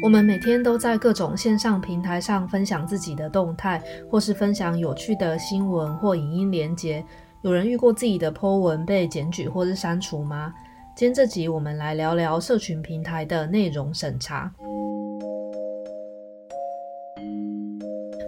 我们每天都在各种线上平台上分享自己的动态，或是分享有趣的新闻或影音连接。有人遇过自己的 po 文被检举或是删除吗？今天这集我们来聊聊社群平台的内容审查。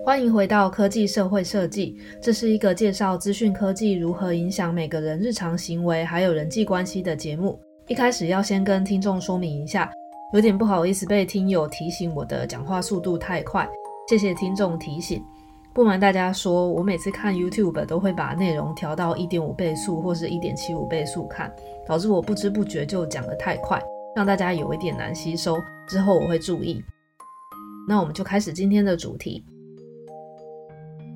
欢迎回到科技社会设计，这是一个介绍资讯科技如何影响每个人日常行为还有人际关系的节目。一开始要先跟听众说明一下。有点不好意思被听友提醒我的讲话速度太快，谢谢听众提醒。不瞒大家说，我每次看 YouTube 都会把内容调到一点五倍速或是一点七五倍速看，导致我不知不觉就讲得太快，让大家有一点难吸收。之后我会注意。那我们就开始今天的主题。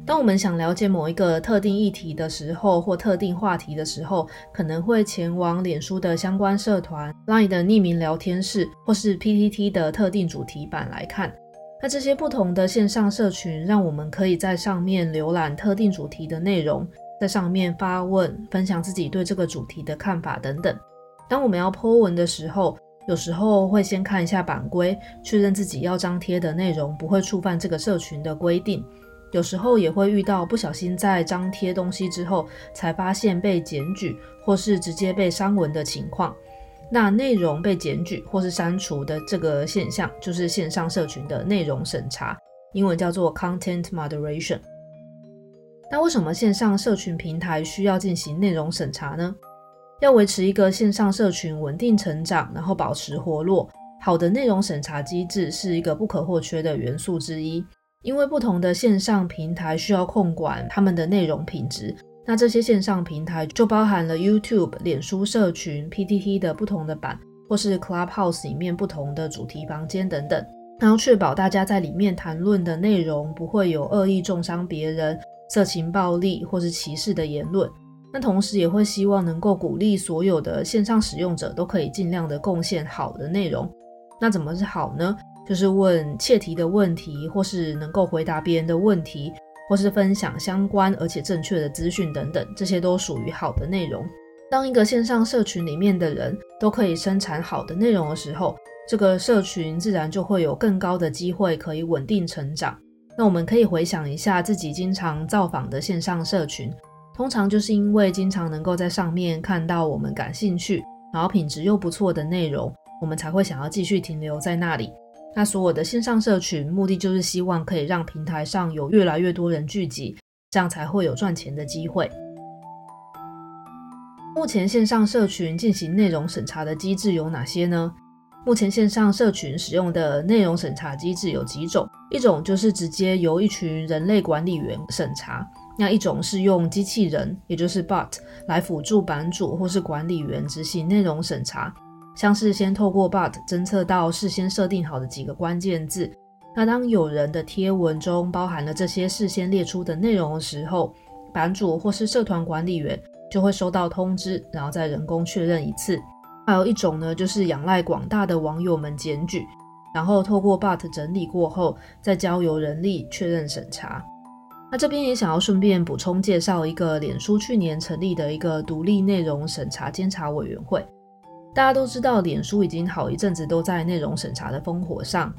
当我们想了解某一个特定议题的时候，或特定话题的时候，可能会前往脸书的相关社团、Line 的匿名聊天室，或是 PTT 的特定主题版来看。那这些不同的线上社群，让我们可以在上面浏览特定主题的内容，在上面发问、分享自己对这个主题的看法等等。当我们要 po 文的时候，有时候会先看一下版规，确认自己要张贴的内容不会触犯这个社群的规定。有时候也会遇到不小心在张贴东西之后，才发现被检举或是直接被删文的情况。那内容被检举或是删除的这个现象，就是线上社群的内容审查，英文叫做 Content Moderation。那为什么线上社群平台需要进行内容审查呢？要维持一个线上社群稳定成长，然后保持活络，好的内容审查机制是一个不可或缺的元素之一。因为不同的线上平台需要控管他们的内容品质，那这些线上平台就包含了 YouTube、脸书社群、PTT 的不同的版，或是 Clubhouse 里面不同的主题房间等等，然后确保大家在里面谈论的内容不会有恶意中伤别人、色情暴力或是歧视的言论。那同时也会希望能够鼓励所有的线上使用者都可以尽量的贡献好的内容。那怎么是好呢？就是问切题的问题，或是能够回答别人的问题，或是分享相关而且正确的资讯等等，这些都属于好的内容。当一个线上社群里面的人都可以生产好的内容的时候，这个社群自然就会有更高的机会可以稳定成长。那我们可以回想一下自己经常造访的线上社群，通常就是因为经常能够在上面看到我们感兴趣，然后品质又不错的内容，我们才会想要继续停留在那里。那所有的线上社群目的就是希望可以让平台上有越来越多人聚集，这样才会有赚钱的机会。目前线上社群进行内容审查的机制有哪些呢？目前线上社群使用的内容审查机制有几种，一种就是直接由一群人类管理员审查，那一种是用机器人，也就是 bot 来辅助版主或是管理员执行内容审查。像是先透过 bot 侦测到事先设定好的几个关键字，那当有人的贴文中包含了这些事先列出的内容的时候，版主或是社团管理员就会收到通知，然后再人工确认一次。还有一种呢，就是仰赖广大的网友们检举，然后透过 bot 整理过后，再交由人力确认审查。那这边也想要顺便补充介绍一个脸书去年成立的一个独立内容审查监察委员会。大家都知道，脸书已经好一阵子都在内容审查的烽火上。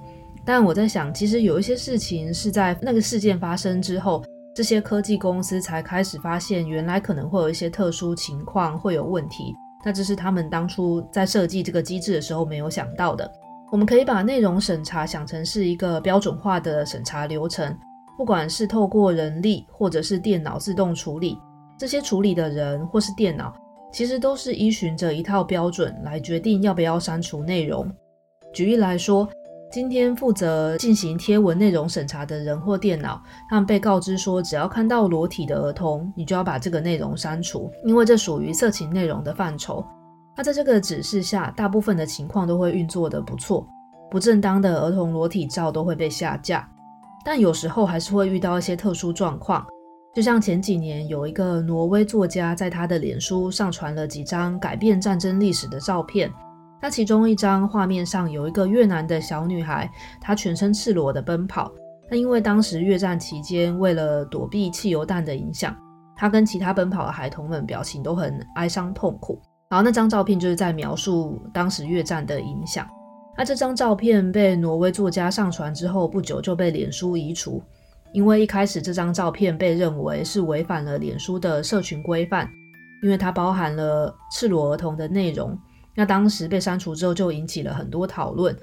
但我在想，其实有一些事情是在那个事件发生之后，这些科技公司才开始发现，原来可能会有一些特殊情况会有问题。那这是他们当初在设计这个机制的时候没有想到的。我们可以把内容审查想成是一个标准化的审查流程，不管是透过人力或者是电脑自动处理，这些处理的人或是电脑。其实都是依循着一套标准来决定要不要删除内容。举例来说，今天负责进行贴文内容审查的人或电脑，他们被告知说，只要看到裸体的儿童，你就要把这个内容删除，因为这属于色情内容的范畴。那在这个指示下，大部分的情况都会运作得不错，不正当的儿童裸体照都会被下架。但有时候还是会遇到一些特殊状况。就像前几年有一个挪威作家在他的脸书上传了几张改变战争历史的照片，那其中一张画面上有一个越南的小女孩，她全身赤裸的奔跑。那因为当时越战期间，为了躲避汽油弹的影响，她跟其他奔跑的孩童们表情都很哀伤痛苦。好那张照片就是在描述当时越战的影响。那这张照片被挪威作家上传之后，不久就被脸书移除，因为一开始这张照片被认为是违反了脸书的社群规范，因为它包含了赤裸儿童的内容。那当时被删除之后，就引起了很多讨论，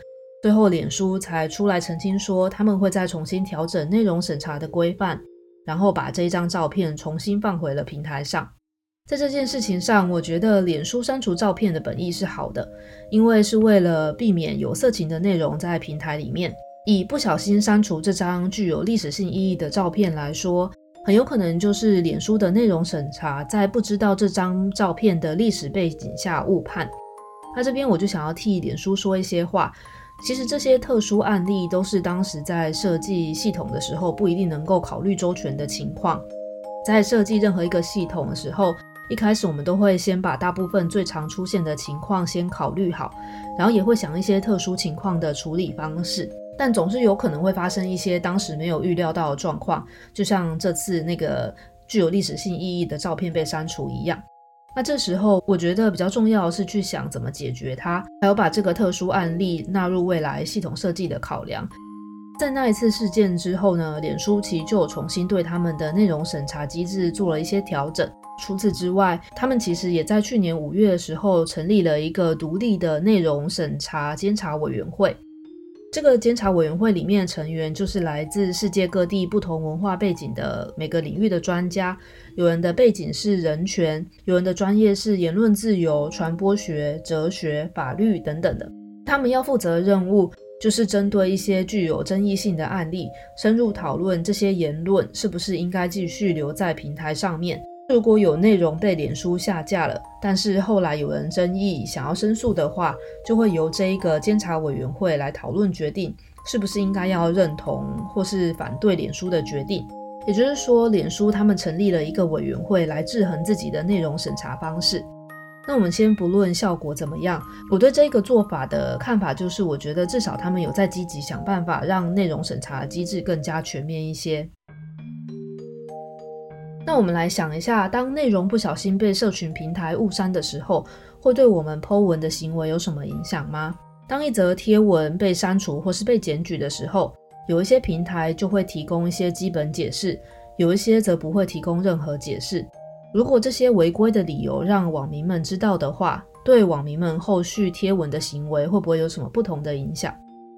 最后脸书才出来澄清说，他们会再重新调整内容审查的规范，然后把这张照片重新放回了平台上。在这件事情上，我觉得脸书删除照片的本意是好的，因为是为了避免有色情的内容在平台里面。以不小心删除这张具有历史性意义的照片来说，很有可能就是脸书的内容审查在不知道这张照片的历史背景下误判。那这边我就想要替脸书说一些话，其实这些特殊案例都是当时在设计系统的时候不一定能够考虑周全的情况。在设计任何一个系统的时候，一开始我们都会先把大部分最常出现的情况先考虑好，然后也会想一些特殊情况的处理方式，但总是有可能会发生一些当时没有预料到的状况，就像这次那个具有历史性意义的照片被删除一样。那这时候我觉得比较重要的是去想怎么解决它，还有把这个特殊案例纳入未来系统设计的考量。在那一次事件之后呢，脸书其就重新对他们的内容审查机制做了一些调整。除此之外，他们其实也在去年五月的时候成立了一个独立的内容审查监察委员会。这个监察委员会里面的成员就是来自世界各地不同文化背景的每个领域的专家，有人的背景是人权，有人的专业是言论自由、传播学、哲学、法律等等的。他们要负责的任务就是针对一些具有争议性的案例，深入讨论这些言论是不是应该继续留在平台上面。如果有内容被脸书下架了，但是后来有人争议想要申诉的话，就会由这一个监察委员会来讨论决定，是不是应该要认同或是反对脸书的决定。也就是说，脸书他们成立了一个委员会来制衡自己的内容审查方式。那我们先不论效果怎么样，我对这个做法的看法就是，我觉得至少他们有在积极想办法让内容审查机制更加全面一些。那我们来想一下，当内容不小心被社群平台误删的时候，会对我们 Po 文的行为有什么影响吗？当一则贴文被删除或是被检举的时候，有一些平台就会提供一些基本解释，有一些则不会提供任何解释。如果这些违规的理由让网民们知道的话，对网民们后续贴文的行为会不会有什么不同的影响？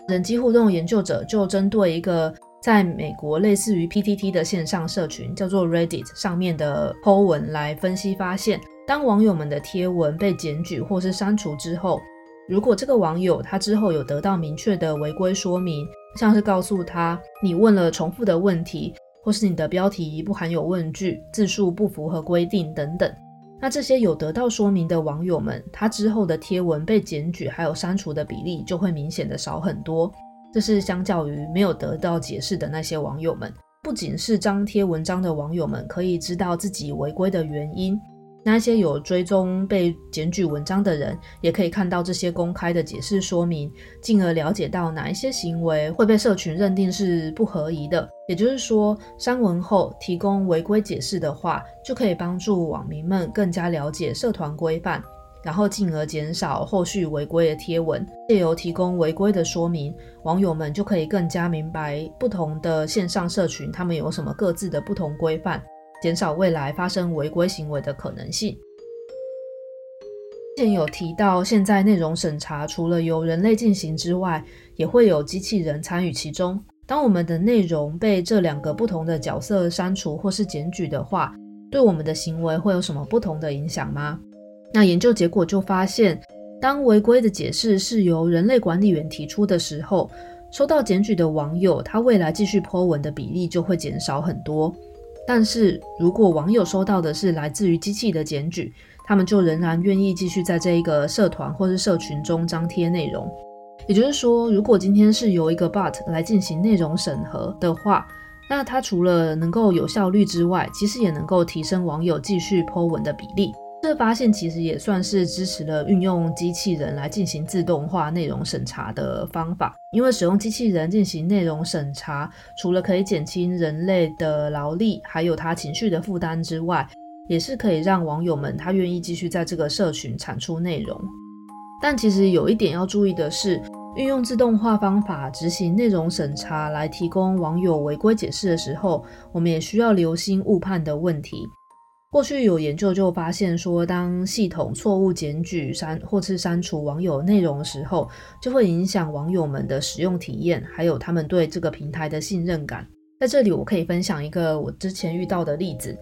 人机互动研究者就针对一个在美国，类似于 PTT 的线上社群叫做 Reddit 上面的 Po 文来分析，发现当网友们的贴文被检举或是删除之后，如果这个网友他之后有得到明确的违规说明，像是告诉他你问了重复的问题，或是你的标题不含有问句，字数不符合规定等等，那这些有得到说明的网友们，他之后的贴文被检举还有删除的比例就会明显的少很多。这是相较于没有得到解释的那些网友们，不仅是张贴文章的网友们可以知道自己违规的原因，那些有追踪被检举文章的人，也可以看到这些公开的解释说明，进而了解到哪一些行为会被社群认定是不合宜的。也就是说，删文后提供违规解释的话，就可以帮助网民们更加了解社团规范。然后进而减少后续违规的贴文，借由提供违规的说明，网友们就可以更加明白不同的线上社群他们有什么各自的不同规范，减少未来发生违规行为的可能性。之前有提到，现在内容审查除了由人类进行之外，也会有机器人参与其中。当我们的内容被这两个不同的角色删除或是检举的话，对我们的行为会有什么不同的影响吗？那研究结果就发现，当违规的解释是由人类管理员提出的时候，收到检举的网友，他未来继续 Po 文的比例就会减少很多。但是如果网友收到的是来自于机器的检举，他们就仍然愿意继续在这一个社团或是社群中张贴内容。也就是说，如果今天是由一个 bot 来进行内容审核的话，那它除了能够有效率之外，其实也能够提升网友继续 Po 文的比例。这发现其实也算是支持了运用机器人来进行自动化内容审查的方法，因为使用机器人进行内容审查，除了可以减轻人类的劳力，还有他情绪的负担之外，也是可以让网友们他愿意继续在这个社群产出内容。但其实有一点要注意的是，运用自动化方法执行内容审查来提供网友违规解释的时候，我们也需要留心误判的问题。过去有研究就发现说，当系统错误检举删或是删除网友内容的时候，就会影响网友们的使用体验，还有他们对这个平台的信任感。在这里，我可以分享一个我之前遇到的例子。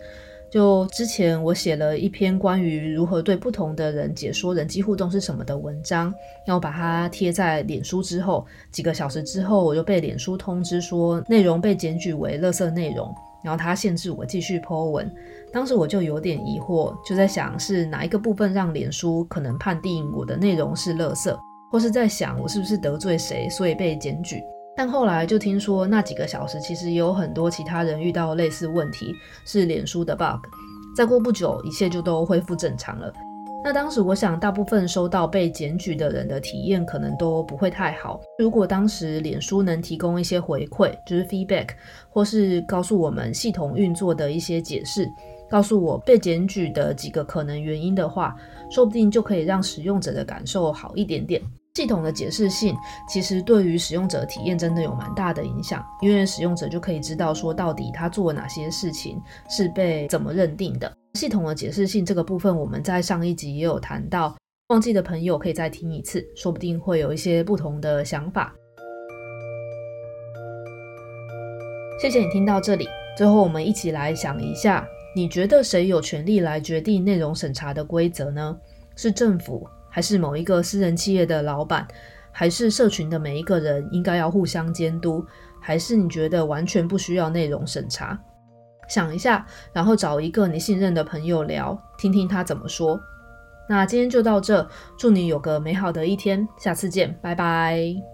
就之前我写了一篇关于如何对不同的人解说人机互动是什么的文章，然后把它贴在脸书之后，几个小时之后，我就被脸书通知说内容被检举为垃圾内容。然后他限制我继续 po 文，当时我就有点疑惑，就在想是哪一个部分让脸书可能判定我的内容是垃圾，或是在想我是不是得罪谁，所以被检举。但后来就听说那几个小时其实也有很多其他人遇到类似问题，是脸书的 bug。再过不久，一切就都恢复正常了。那当时我想，大部分收到被检举的人的体验可能都不会太好。如果当时脸书能提供一些回馈，就是 feedback，或是告诉我们系统运作的一些解释，告诉我被检举的几个可能原因的话，说不定就可以让使用者的感受好一点点。系统的解释性其实对于使用者体验真的有蛮大的影响，因为使用者就可以知道说到底他做了哪些事情是被怎么认定的。系统的解释性这个部分，我们在上一集也有谈到，忘记的朋友可以再听一次，说不定会有一些不同的想法。谢谢你听到这里，最后我们一起来想一下，你觉得谁有权利来决定内容审查的规则呢？是政府，还是某一个私人企业的老板，还是社群的每一个人应该要互相监督，还是你觉得完全不需要内容审查？想一下，然后找一个你信任的朋友聊，听听他怎么说。那今天就到这，祝你有个美好的一天，下次见，拜拜。